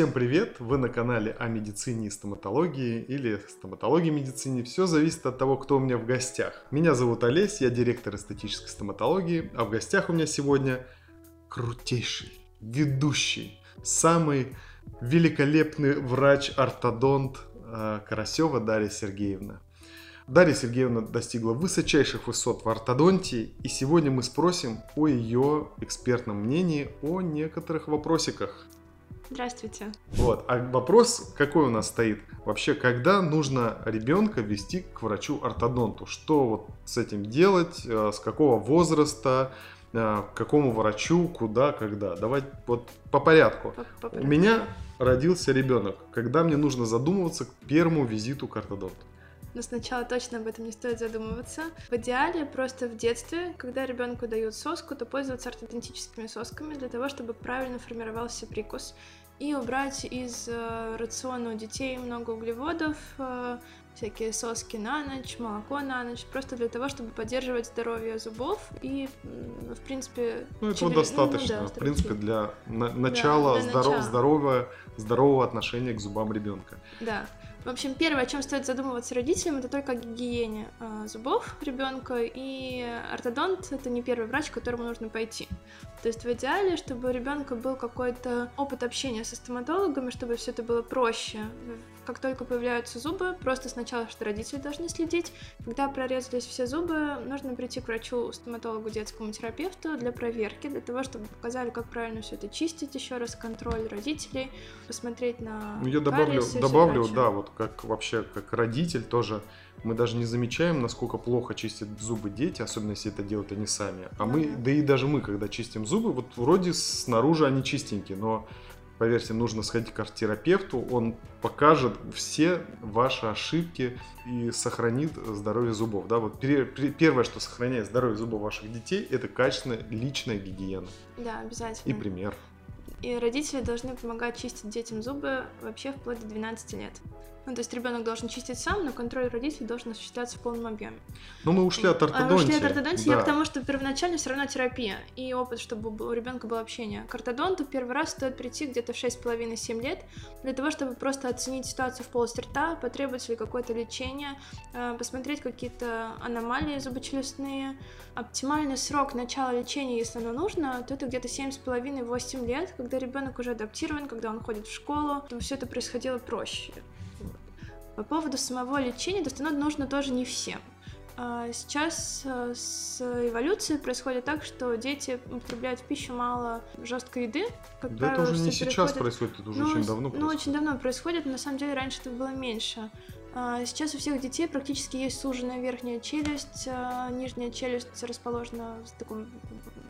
Всем привет! Вы на канале о медицине и стоматологии или стоматологии медицине. Все зависит от того, кто у меня в гостях. Меня зовут Олесь, я директор эстетической стоматологии, а в гостях у меня сегодня крутейший, ведущий, самый великолепный врач-ортодонт э, Карасева Дарья Сергеевна. Дарья Сергеевна достигла высочайших высот в ортодонтии, и сегодня мы спросим о ее экспертном мнении о некоторых вопросиках. Здравствуйте. Вот. А вопрос какой у нас стоит? Вообще, когда нужно ребенка вести к врачу-ортодонту? Что вот с этим делать? Э, с какого возраста? Э, к какому врачу? Куда? Когда? Давай вот по порядку. По- по У меня родился ребенок. Когда мне нужно задумываться к первому визиту к ортодонту? Но сначала точно об этом не стоит задумываться. В идеале просто в детстве, когда ребенку дают соску, то пользоваться ортодонтическими сосками для того, чтобы правильно формировался прикус и убрать из э, рациона у детей много углеводов, э, всякие соски на ночь, молоко на ночь, просто для того, чтобы поддерживать здоровье зубов и, в принципе... Ну, этого через- достаточно, ну, да, в принципе, для на- начала, для здоров- начала. здорового, здорового отношения к зубам ребенка. Да. В общем, первое, о чем стоит задумываться родителям, это только о гигиене э, зубов ребенка. И ортодонт это не первый врач, к которому нужно пойти. То есть в идеале, чтобы у ребенка был какой-то опыт общения со стоматологами, чтобы все это было проще. Как только появляются зубы, просто сначала, что родители должны следить. Когда прорезались все зубы, нужно прийти к врачу, стоматологу, детскому терапевту для проверки, для того, чтобы показали, как правильно все это чистить, еще раз контроль родителей, посмотреть на Ну, я добавлю, кариес и всё добавлю, да, вот как вообще, как родитель тоже, мы даже не замечаем, насколько плохо чистят зубы дети, особенно если это делают они сами. А Ну мы, да. да и даже мы, когда чистим зубы, вот вроде снаружи они чистенькие, но поверьте, нужно сходить к терапевту, он покажет все ваши ошибки и сохранит здоровье зубов. Да? Вот пер- пер- первое, что сохраняет здоровье зубов ваших детей, это качественная личная гигиена Да, обязательно. и пример. И родители должны помогать чистить детям зубы вообще вплоть до 12 лет. Ну, то есть ребенок должен чистить сам, но контроль родителей должен осуществляться в полном объеме. Но мы ушли от А, ортодонтии. ушли от ортодонтии, я Да. к тому, что первоначально все равно терапия и опыт, чтобы у ребенка было общение. К ортодонту первый раз стоит прийти где-то в 6,5-7 лет для того, чтобы просто оценить ситуацию в полости рта, потребуется ли какое-то лечение, э, посмотреть какие-то аномалии зубочелюстные. Оптимальный срок начала лечения, если оно нужно, то это где-то 7,5-8 лет, когда ребенок уже адаптирован, когда он ходит в школу, чтобы все это происходило проще. По поводу самого лечения, достануть нужно тоже не всем. А, Сейчас э, с эволюцией происходит так, что дети употребляют в пищу мало жесткой еды. Как Да это правило, уже не сейчас происходит, это уже ну, очень давно Ну, происходит. очень давно происходит, но на самом деле раньше это было меньше. А, Сейчас у всех детей практически есть суженная верхняя челюсть, а, нижняя челюсть расположена в таком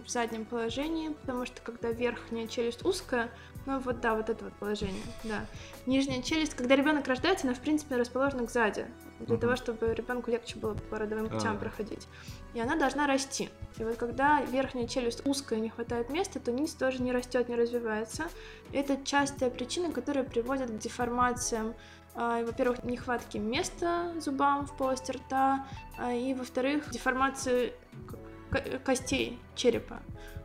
в заднем положении, потому что когда верхняя челюсть узкая, ну вот да, вот это вот положение, да. Нижняя челюсть, когда ребенок рождается, она в принципе расположена сзади, для Мгм. того, чтобы ребенку легче было по родовым путям А. проходить. И она должна расти. И вот когда верхняя челюсть узкая, не хватает места, то низ тоже не растет, не развивается. Это частая причина, которая приводит к деформациям. А, и, Во-первых, нехватки места зубам в полости рта, а, и, во-вторых, деформации костей черепа.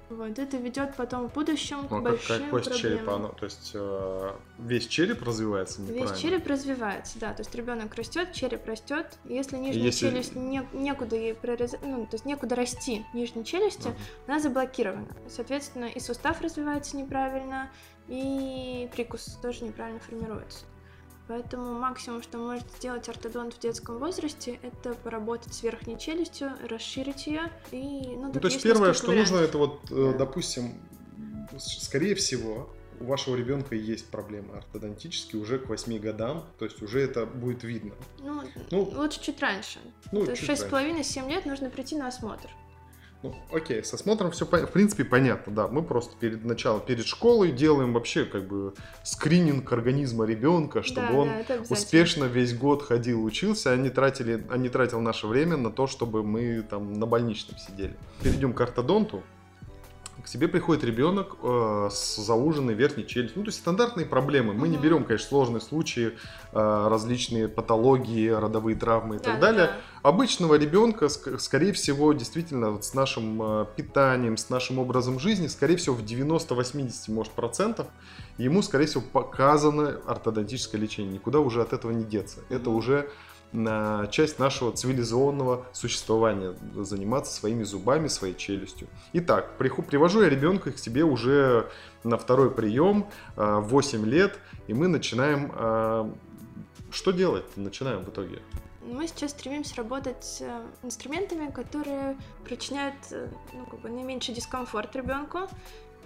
Вот, это ведет потом в будущем к Ну, а как, большим как кость проблемам. черепа, оно, то есть э, весь череп развивается неправильно? Весь череп развивается, да, то есть ребенок растет, череп растет. Если нижняя Если- челюсть не- некуда ей прорезать, ну, то есть некуда расти нижней челюсти, Мгм. она заблокирована. Соответственно, и сустав развивается неправильно, и прикус тоже неправильно формируется. Поэтому максимум, что может сделать ортодонт в детском возрасте, это поработать с верхней челюстью, расширить ее и, ну, Ну, то есть есть первое, что нужно, вариантов. это вот, э, Да. допустим, скорее всего, у вашего ребенка есть проблемы ортодонтические уже к 8 годам, то есть уже это будет видно. Ну, Ну, лучше чуть раньше. ну, То есть чуть шесть с раньше. половиной-семь лет нужно прийти на осмотр. Ну, окей, с осмотром все, в принципе, понятно, да. Мы просто перед началом, перед школой делаем вообще как бы скрининг организма ребенка, чтобы да, он да, успешно весь год ходил, учился, а не, тратили, а не тратил наше время на то, чтобы мы там на больничном сидели. Перейдем к ортодонту. К тебе приходит ребенок э, с зауженной верхней челюстью. Ну, то есть стандартные проблемы. Мы не берем, конечно, сложные случаи, э, различные патологии, родовые травмы и да, так далее. Да. Обычного ребенка, скорее всего, действительно, вот с нашим э, питанием, с нашим образом жизни, скорее всего, в 90-80, может, процентов, ему, скорее всего, показано ортодонтическое лечение. Никуда уже от этого не деться. Mm-hmm. Это уже часть нашего цивилизованного существования, заниматься своими зубами, своей челюстью. Итак, привожу я ребенка к себе уже на второй прием, 8 э, лет, и мы начинаем... Э, что делать? Начинаем в итоге. Мы сейчас стремимся работать с э, инструментами, которые причиняют ну, как бы наименьший дискомфорт ребенку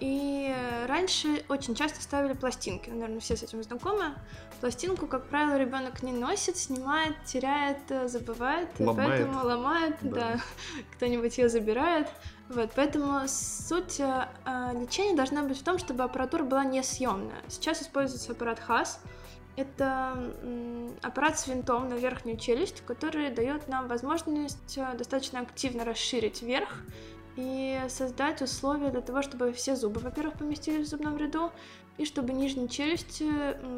и раньше очень часто ставили пластинки, наверное, все с этим знакомы. Пластинку, как правило, ребенок не носит, снимает, теряет, э, забывает, ломает. поэтому ломает, да, да кто-нибудь ее забирает. Вот, поэтому суть э, лечения должна быть в том, чтобы аппаратура была несъемная. Сейчас используется аппарат ХАС. Это аппарат с винтом на верхнюю челюсть, который дает нам возможность э, достаточно активно расширить верх и создать условия для того, чтобы все зубы, во-первых, поместились в зубном ряду, и чтобы нижней челюсти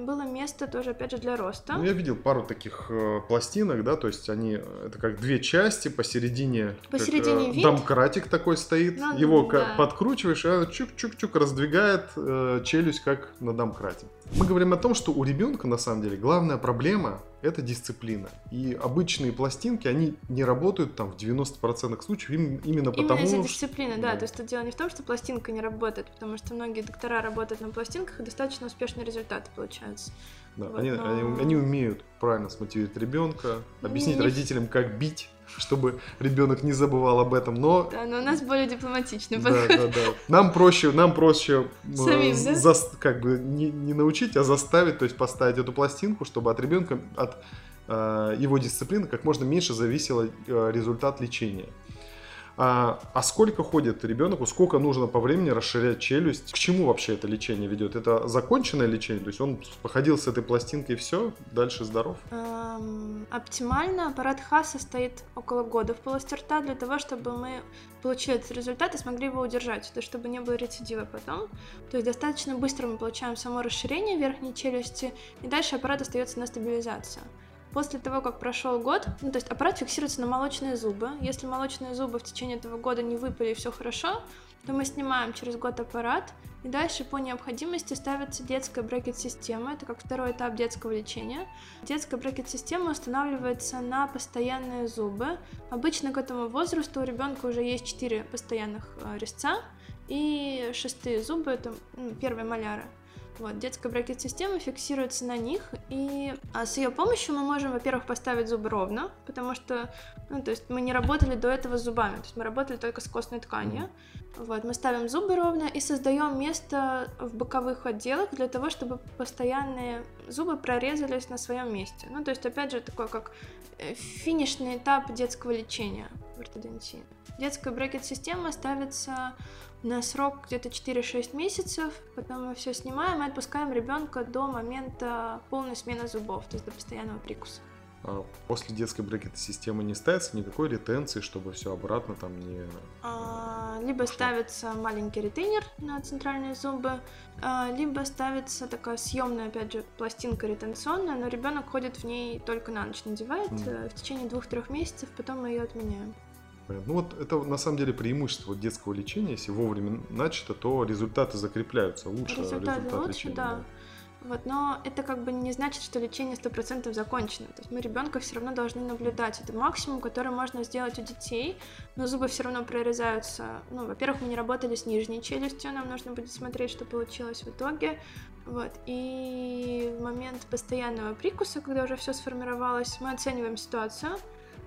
было место тоже, опять же, для роста. Ну, я видел пару таких э, пластинок, да, то есть они, это как две части, посередине, посередине как, э, домкратик такой стоит, ну, его да. подкручиваешь, и она чук-чук-чук раздвигает э, челюсть, как на домкрате. Мы говорим о том, что у ребенка, на самом деле, главная проблема это дисциплина. И обычные пластинки, они не работают там в 90% случаев именно потому, Именно из-за дисциплины, да. да. То есть тут дело не в том, что пластинка не работает, потому что многие доктора работают на пластинках, и достаточно успешные результаты получаются. Да, вот, они, но... они, они умеют правильно смотивировать ребенка, объяснить не... родителям, как бить чтобы ребенок не забывал об этом, но... Да, но у нас более дипломатичный подход. Да, да, да. Нам проще, нам проще э, Самим, да? за, как бы не, не научить, а заставить, то есть поставить эту пластинку, чтобы от ребенка, от э, его дисциплины как можно меньше зависел э, результат лечения. А, а сколько ходит ребенку, сколько нужно по времени расширять челюсть? К чему вообще это лечение ведет? Это законченное лечение? То есть он походил с этой пластинкой и все, дальше здоров? Эм, оптимально аппарат ХА состоит около года в полости рта для того, чтобы мы получили этот результат и смогли его удержать, то чтобы не было рецидива потом. То есть достаточно быстро мы получаем само расширение верхней челюсти, и дальше аппарат остается на стабилизацию. После того, как прошел год, ну то есть аппарат фиксируется на молочные зубы. Если молочные зубы в течение этого года не выпали и все хорошо, то мы снимаем через год аппарат, и дальше по необходимости ставится детская брекет-система. Это как второй этап детского лечения. Детская брекет-система устанавливается на постоянные зубы. Обычно к этому возрасту у ребенка уже есть 4 постоянных э, резца, и шестые зубы, это первые маляры. Вот, детская брекет-система фиксируется на них, и а с ее помощью мы можем, во-первых, поставить зубы ровно, потому что, ну, то есть мы не работали до этого с зубами, то есть мы работали только с костной тканью. Вот, мы ставим зубы ровно и создаем место в боковых отделах для того, чтобы постоянные зубы прорезались на своем месте. Ну, то есть, опять же, такой как э, финишный этап детского лечения в ортодонтии. Детская брекет-система ставится на срок где-то 4-6 месяцев, потом мы все снимаем и отпускаем ребенка до момента полной смены зубов, то есть до постоянного прикуса. А после детской брекет-системы не ставится никакой ретенции, чтобы все обратно там не... А, либо Что? ставится маленький ретейнер на центральные зубы, а, либо ставится такая съемная, опять же, пластинка ретенционная, но ребенок ходит в ней только на ночь, надевает mm. в течение двух-трех месяцев, потом мы ее отменяем. Ну вот это на самом деле преимущество детского лечения. Если вовремя начато, то результаты закрепляются лучше. Результаты результат лучше, лечения, да. да. Вот, но это как бы не значит, что лечение 100% закончено. То есть мы ребенка все равно должны наблюдать. Это максимум, который можно сделать у детей, но зубы все равно прорезаются. Ну, во-первых, мы не работали с нижней челюстью, нам нужно будет смотреть, что получилось в итоге. Вот. И в момент постоянного прикуса, когда уже все сформировалось, мы оцениваем ситуацию,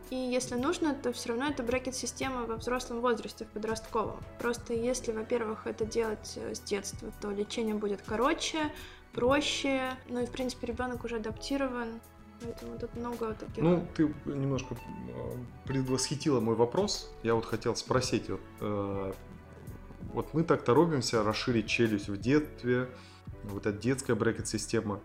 и если нужно, то все равно это брекет-система во взрослом возрасте, в подростковом. Просто если, во-первых, это делать э, с детства, то лечение будет короче, проще, ну и, в принципе, ребенок уже адаптирован, Поэтому тут много таких. Ну, ты немножко э, предвосхитила мой вопрос. Я вот хотел спросить, вот, э, вот мы так торопимся расширить челюсть в детстве, вот эта детская брекет-система.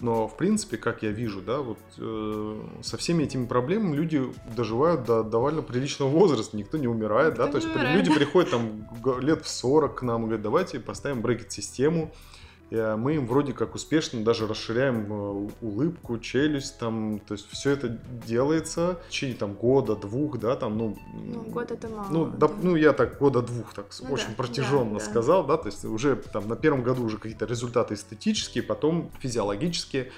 Но, в принципе, как я вижу, да, вот э, со всеми этими проблемами люди доживают до довольно приличного возраста, никто не умирает, Никто да, то не есть умирает. люди приходят там лет в 40 к нам и говорят, давайте поставим брекет-систему, мы им вроде как успешно даже расширяем э, улыбку, челюсть, там, то есть все это делается в течение там года, двух, да, там, ну... Ну, год это мало. Ну, да, да. ну, я так года двух так Ну очень да, протяженно да, да. сказал, да, то есть уже там на первом году уже какие-то результаты эстетические, потом физиологические.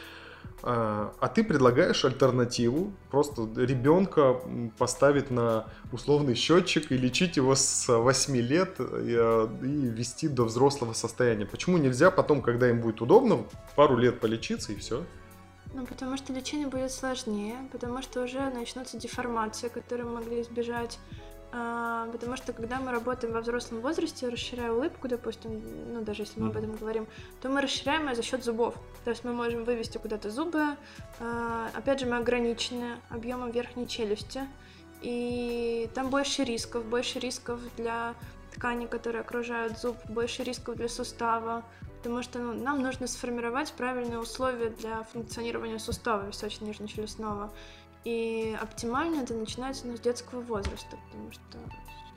А а ты предлагаешь альтернативу, просто ребенка поставить на условный счетчик и лечить его с 8 лет и, э, и вести до взрослого состояния. Почему нельзя потом, когда им будет удобно, пару лет полечиться и все? Ну, потому что лечение будет сложнее, потому что уже начнутся деформации, которые могли избежать. А, потому что когда мы работаем во взрослом возрасте, расширяя улыбку, допустим, ну даже если мы об этом говорим, то мы расширяем ее за счет зубов. То есть мы можем вывести куда-то зубы. А, опять же, мы ограничены объемом верхней челюсти. И там больше рисков, больше рисков для тканей, которые окружают зуб, больше рисков для сустава, потому что ну, нам нужно сформировать правильные условия для функционирования сустава височно-нижнечелюстного. И оптимально это начинается ну, с детского возраста, потому что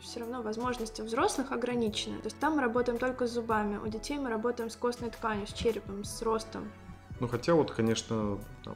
все равно возможности взрослых ограничены. То есть там мы работаем только с зубами, у детей мы работаем с костной тканью, с черепом, с ростом. Ну, хотя вот, конечно, там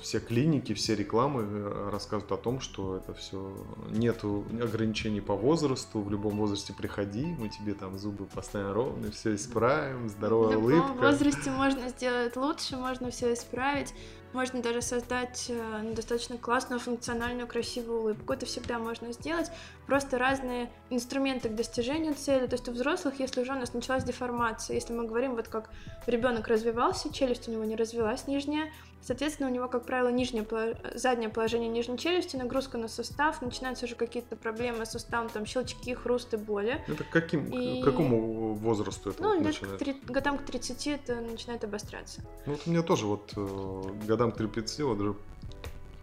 все клиники, все рекламы э, рассказывают о том, что это все нету ограничений по возрасту, в любом возрасте приходи, мы тебе там зубы поставим ровно, все исправим, здоровая В любом улыбка. возрасте можно сделать лучше, можно все исправить, можно даже создать э, ну, достаточно классную, функциональную, красивую улыбку. Это всегда можно сделать. Просто разные инструменты к достижению цели. То есть у взрослых, если уже у нас началась деформация, если мы говорим, вот как ребенок развивался, челюсть у него не развилась нижняя, соответственно, у него, как правило, нижнее, заднее положение нижней челюсти, нагрузка на сустав, начинаются уже какие-то проблемы с суставом, там щелчки, хрусты, боли. Это к каким, к И- какому возрасту это вот Ну, к начинает? три- годам к 30 это начинает обостряться. Ну, вот у меня тоже вот э, годам к 30, вот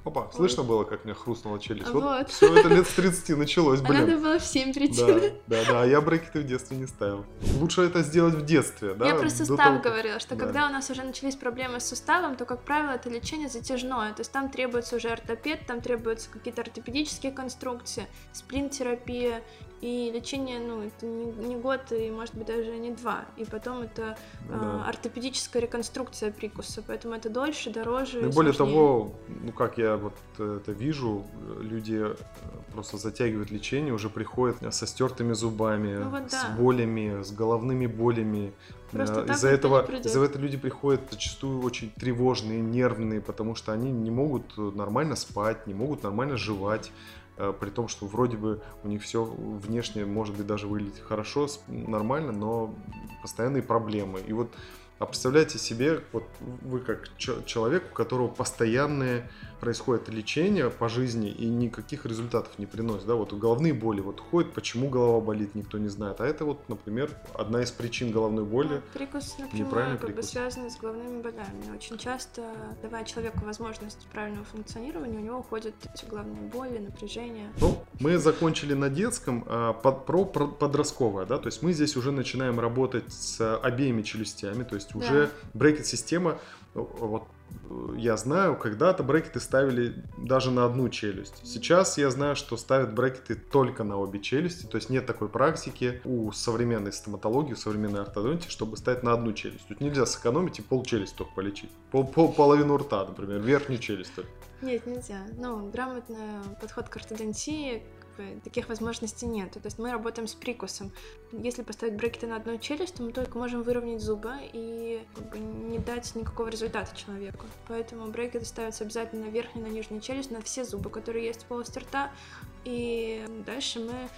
Опа, слышно было, как меня хрустнула челюсть? Вот, Вот. все это лет с 30 началось, А блин. надо было в 7 прийти. Да, да, да, а я брекеты в детстве не ставил. Лучше это сделать в детстве, да? Я про сустав того, говорила, что Да. когда у нас уже начались проблемы с суставом, то, как правило, это лечение затяжное. То есть там требуется уже ортопед, там требуются какие-то ортопедические конструкции, сплин-терапия. И лечение, ну, это не, не год и, может быть, даже не два. И потом это Да. а, ортопедическая реконструкция прикуса. Поэтому это дольше, дороже. Ну, более сложнее. того, ну как я вот э, это вижу, э, люди э, просто затягивают лечение, уже приходят со стертыми зубами, Ну вот да. с болями, с головными болями. Просто Э, Из-за этого, из-за этого люди приходят зачастую очень тревожные, нервные, потому что они не могут э, нормально спать, не могут нормально жевать. Э, При том, что вроде бы у них все внешне может быть даже выглядеть хорошо, нормально, но постоянные проблемы. И вот а представляете себе, вот вы как человек, у которого постоянное происходит лечение по жизни и никаких результатов не приносит, да, вот головные боли, вот ходит, почему голова болит, никто не знает, а это вот, например, одна из причин головной боли. Ну, прикус неправильный как бы прикус. связан с головными болями. Очень часто, давая человеку возможность правильного функционирования, у него уходят эти головные боли, напряжение. Ну, мы закончили на детском, а, под- про, про подростковое, да, то есть мы здесь уже начинаем работать с обеими челюстями, то есть уже брекет-система, э, вот э, я знаю, когда-то брекеты ставили даже на одну челюсть. Сейчас я знаю, что ставят брекеты только на обе челюсти, то есть нет такой практики у современной стоматологии, у современной ортодонтии, чтобы ставить на одну челюсть. Тут нельзя сэкономить и пол челюсть только полечить. Пол, пол- половину рта, например, верхнюю челюсть только. Нет, нельзя. Ну, грамотный подход к ортодонтии, бы, таких возможностей нет. То есть мы работаем с прикусом. Если поставить брекеты на одну челюсть, то мы только можем выровнять зубы и как бы, не дать никакого результата человеку. Поэтому брекеты ставятся обязательно на верхнюю, на нижнюю челюсть, на все зубы, которые есть в полости рта. И дальше мы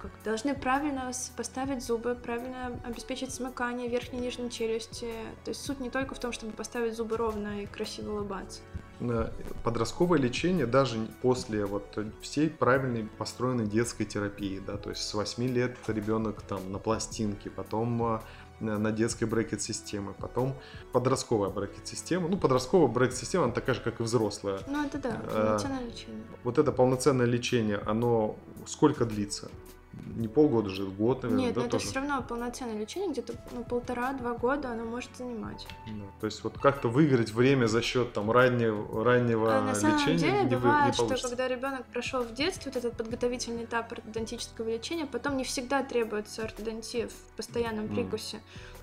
как, должны правильно поставить зубы, правильно обеспечить смыкание верхней и нижней челюсти. То есть суть не только в том, чтобы поставить зубы ровно и красиво улыбаться. На подростковое лечение даже после вот всей правильной построенной детской терапии, да, то есть с 8 лет ребенок там на пластинке, потом а, на детской брекет-системы, потом подростковая брекет-система. Ну, подростковая брекет-система, она такая же, как и взрослая. Ну, это да, полноценное лечение. Вот это полноценное лечение, оно сколько длится? Не полгода же, год, наверное, Нет, да, но это тоже? все равно полноценное лечение, где-то ну, полтора-два года оно может занимать. Да, То есть вот как-то выиграть время за счет там раннего, раннего А на самом лечения деле не, бывает, не что когда ребенок прошел в детстве вот этот подготовительный этап ортодонтического лечения, потом не всегда требуется ортодонтия в постоянном прикусе.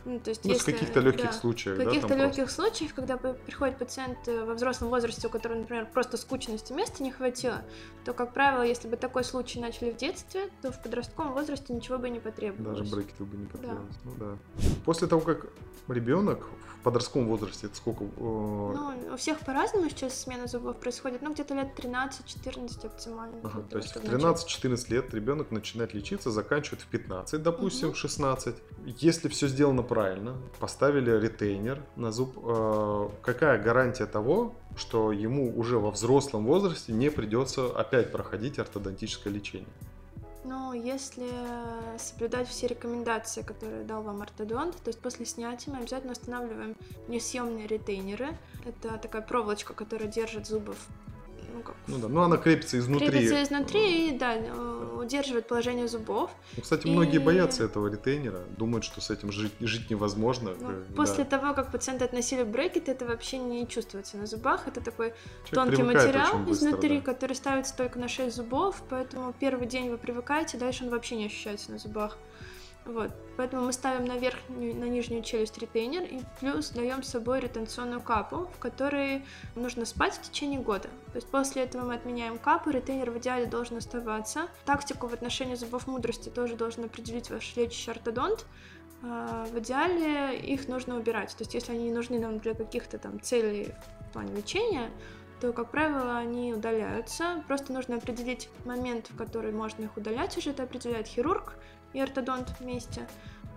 Ну, то есть Ну, в если- каких-то легких да. случаях, В да, каких-то там легких случаях, когда приходит пациент э, во взрослом возрасте, у которого, например, просто скучности места не хватило, то, как правило, если бы такой случай начали в детстве, то в подростковом возрасте ничего бы не просто потребовалось. даже брекеты бы не потребовалось. Ну да. После того, как ребенок в подростковом возрасте, это сколько? э, Ну, у всех по-разному сейчас смена зубов происходит, ну, где-то лет 13-14 оптимально. Ага, то есть в чтобы начать. 13-14 лет ребенок начинает лечиться, заканчивает в 15, допустим, в 16. Если все сделано правильно, поставили ретейнер на зуб, э, какая гарантия того, что ему уже во взрослом возрасте не придется опять проходить ортодонтическое лечение? Ну, если соблюдать все рекомендации, которые дал вам ортодонт, то есть после снятия мы обязательно устанавливаем несъемные ретейнеры. Это такая проволочка, которая держит зубы в- ну, как, Ну да, ну она крепится изнутри. крепится изнутри и, да, э, удерживает положение зубов. Ну, кстати, И- многие боятся этого ретейнера, думают, что с этим жить, жить невозможно. Ну, э, после да. того, как пациенты относили брекеты, это вообще не чувствуется на зубах. Это такой Человек тонкий материал быстро, изнутри, да. который ставится только на 6 зубов, поэтому первый день вы привыкаете, дальше он вообще не ощущается на зубах. Вот. Поэтому мы ставим на верхнюю, на нижнюю челюсть ретейнер и плюс даем с собой ретенционную капу, в которой нужно спать в течение года. То есть после этого мы отменяем капу, ретейнер в идеале должен оставаться. Тактику в отношении зубов мудрости тоже должен определить ваш лечащий ортодонт. А, В идеале их нужно убирать. То есть если они не нужны нам для каких-то там целей в плане лечения, то, как правило, они удаляются. Просто нужно определить момент, в который можно их удалять уже. Это определяет хирург и ортодонт вместе.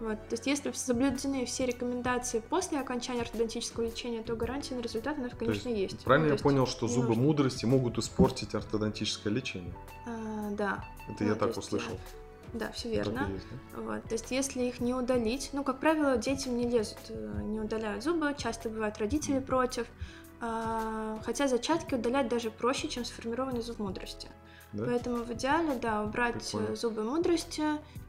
Вот. То есть если соблюдены все рекомендации после окончания ортодонтического лечения, то гарантия на результат, она, конечно, есть. Ну, Правильно то я есть понял, что зубы нужно. мудрости могут испортить ортодонтическое лечение? А, да, Это Ну, я так есть, услышал. да, все Так верно. есть, да? Вот, то есть если их не удалить, ну, как правило, детям не лезут, э, не удаляют зубы, часто бывают родители против, хотя зачатки удалять даже проще, чем сформированный зуб мудрости. Да? Поэтому в идеале, да, убрать Прикольно. э, зубы мудрости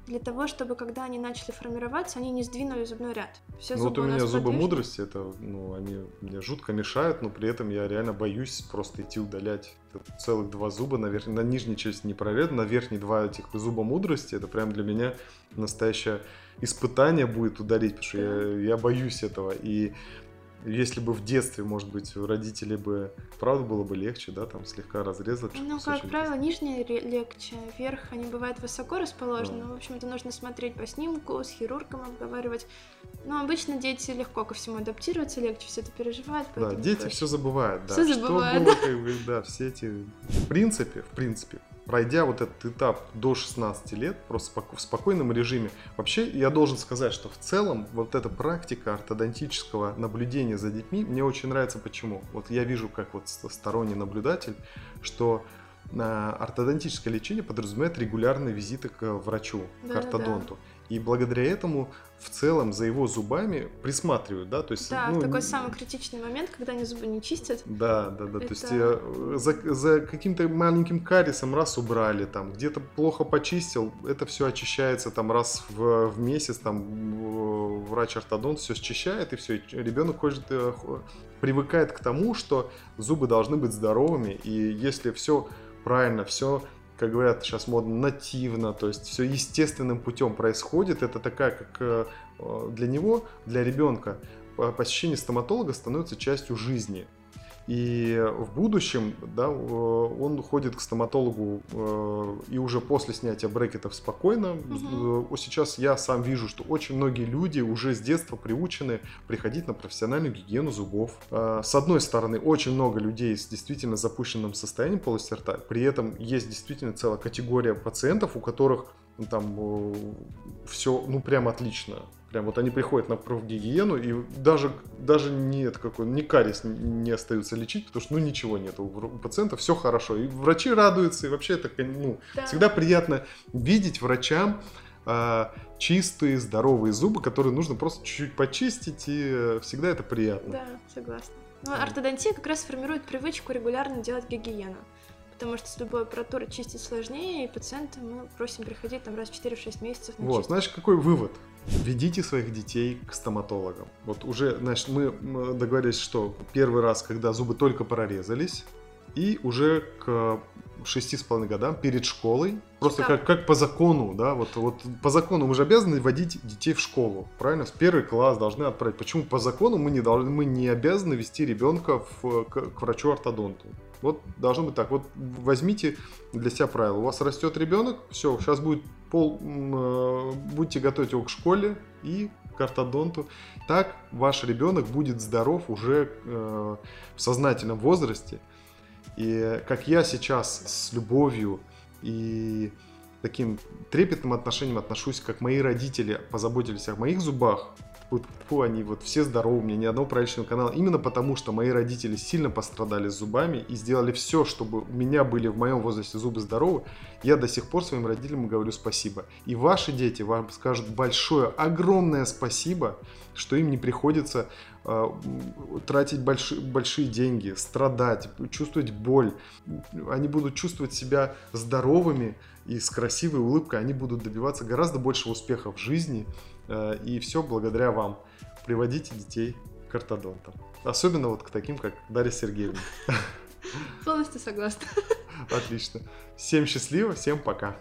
для того, чтобы когда они начали формироваться, они не сдвинули зубной ряд. Все Ну вот у зубы меня нас зубы подвижны. мудрости, это, ну, они мне жутко мешают, но при этом я реально боюсь просто идти удалять Это целых два зуба на, верх... на нижней челюсти не прорезаны, на верхней два этих зуба мудрости. Это прям для меня настоящее испытание будет удалить, потому что я, я боюсь этого. И если бы в детстве, может быть, у родителей бы, правда, было бы легче, да, там слегка разрезать. Ну, как правило, нижние ре- легче, верх они бывают высоко расположены. Да. В общем, это нужно смотреть по снимку, с хирургом обговаривать. Но обычно дети легко ко всему адаптируются, легче все это переживают. Да, дети проще. все забывают, да. Что забывают, было, как бы, да, все эти... В принципе, в принципе, пройдя вот этот этап до 16 лет, просто в спокойном режиме, вообще я должен сказать, что в целом вот эта практика ортодонтического наблюдения за детьми мне очень нравится. Почему? Вот я вижу, как вот сторонний наблюдатель, что а, ортодонтическое лечение подразумевает регулярные визиты к врачу, к Да-да-да. ортодонту. И благодаря этому в целом за его зубами присматривают, да, то есть... Да, ну, в такой самый критичный момент, когда они зубы не чистят. да, да, да. То есть Это- э, за, за каким-то маленьким кариесом раз убрали, там где-то плохо почистил, это все очищается там раз в, в месяц, там врач-ортодонт все счищает, и все, ребенок хочет, э, привыкает к тому, что зубы должны быть здоровыми, и если все правильно, все как говорят сейчас модно, нативно, то есть все естественным путем происходит. Это такая, как э, э, для него, для ребенка, по- посещение стоматолога становится частью жизни. И в будущем, да, э, он ходит к стоматологу э, и уже после снятия брекетов спокойно. Э, Сейчас я сам вижу, что очень многие люди уже с детства приучены приходить на профессиональную гигиену зубов. С одной стороны, очень много людей с действительно запущенным состоянием полости рта. При этом есть действительно целая категория пациентов, у которых ну, там все, ну, прям отлично. Прям вот они приходят на профгигиену, и даже, даже нет какой, ни кариес не остаются лечить, потому что ну ничего нет у, у пациента, все хорошо. И врачи радуются, и вообще это ну, Да. всегда приятно видеть врачам а, чистые, здоровые зубы, которые нужно просто чуть-чуть почистить, и э, всегда это приятно. Да, согласна. Ну, ортодонтия как раз формирует привычку регулярно делать гигиену. Потому что с любой аппаратурой чистить сложнее, и пациента мы просим приходить там раз в 4-6 месяцев Вот, чистку. знаешь, какой вывод? Ведите своих детей к стоматологам. Вот уже, значит, мы договорились, что первый раз, когда зубы только прорезались, и уже к шести с половиной годам перед школой, просто как, как по закону, да, вот, вот по закону мы же обязаны водить детей в школу, правильно? В первый класс должны отправить. Почему по закону мы не должны, мы не обязаны вести ребенка в, к, к врачу-ортодонту? Вот должно быть так. Вот возьмите для себя правило. У вас растет ребенок, все, сейчас будет пол, э, будете готовить его к школе и к ортодонту. Так ваш ребенок будет здоров уже э, в сознательном возрасте. И как я сейчас с любовью и таким трепетным отношением отношусь, как мои родители позаботились о моих зубах, вот фу, они вот все здоровы, у меня ни одного проличного канала, именно потому, что мои родители сильно пострадали с зубами и сделали все, чтобы у меня были в моем возрасте зубы здоровы, я до сих пор своим родителям говорю спасибо. И ваши дети вам скажут большое, огромное спасибо, что им не приходится тратить большие, большие деньги, страдать, чувствовать боль. Они будут чувствовать себя здоровыми и с красивой улыбкой. Они будут добиваться гораздо большего успеха в жизни. э, И все благодаря вам. Приводите детей к ортодонтам. Особенно вот к таким, как Дарья Сергеевна. Полностью согласна. Отлично. Всем счастливо, всем пока.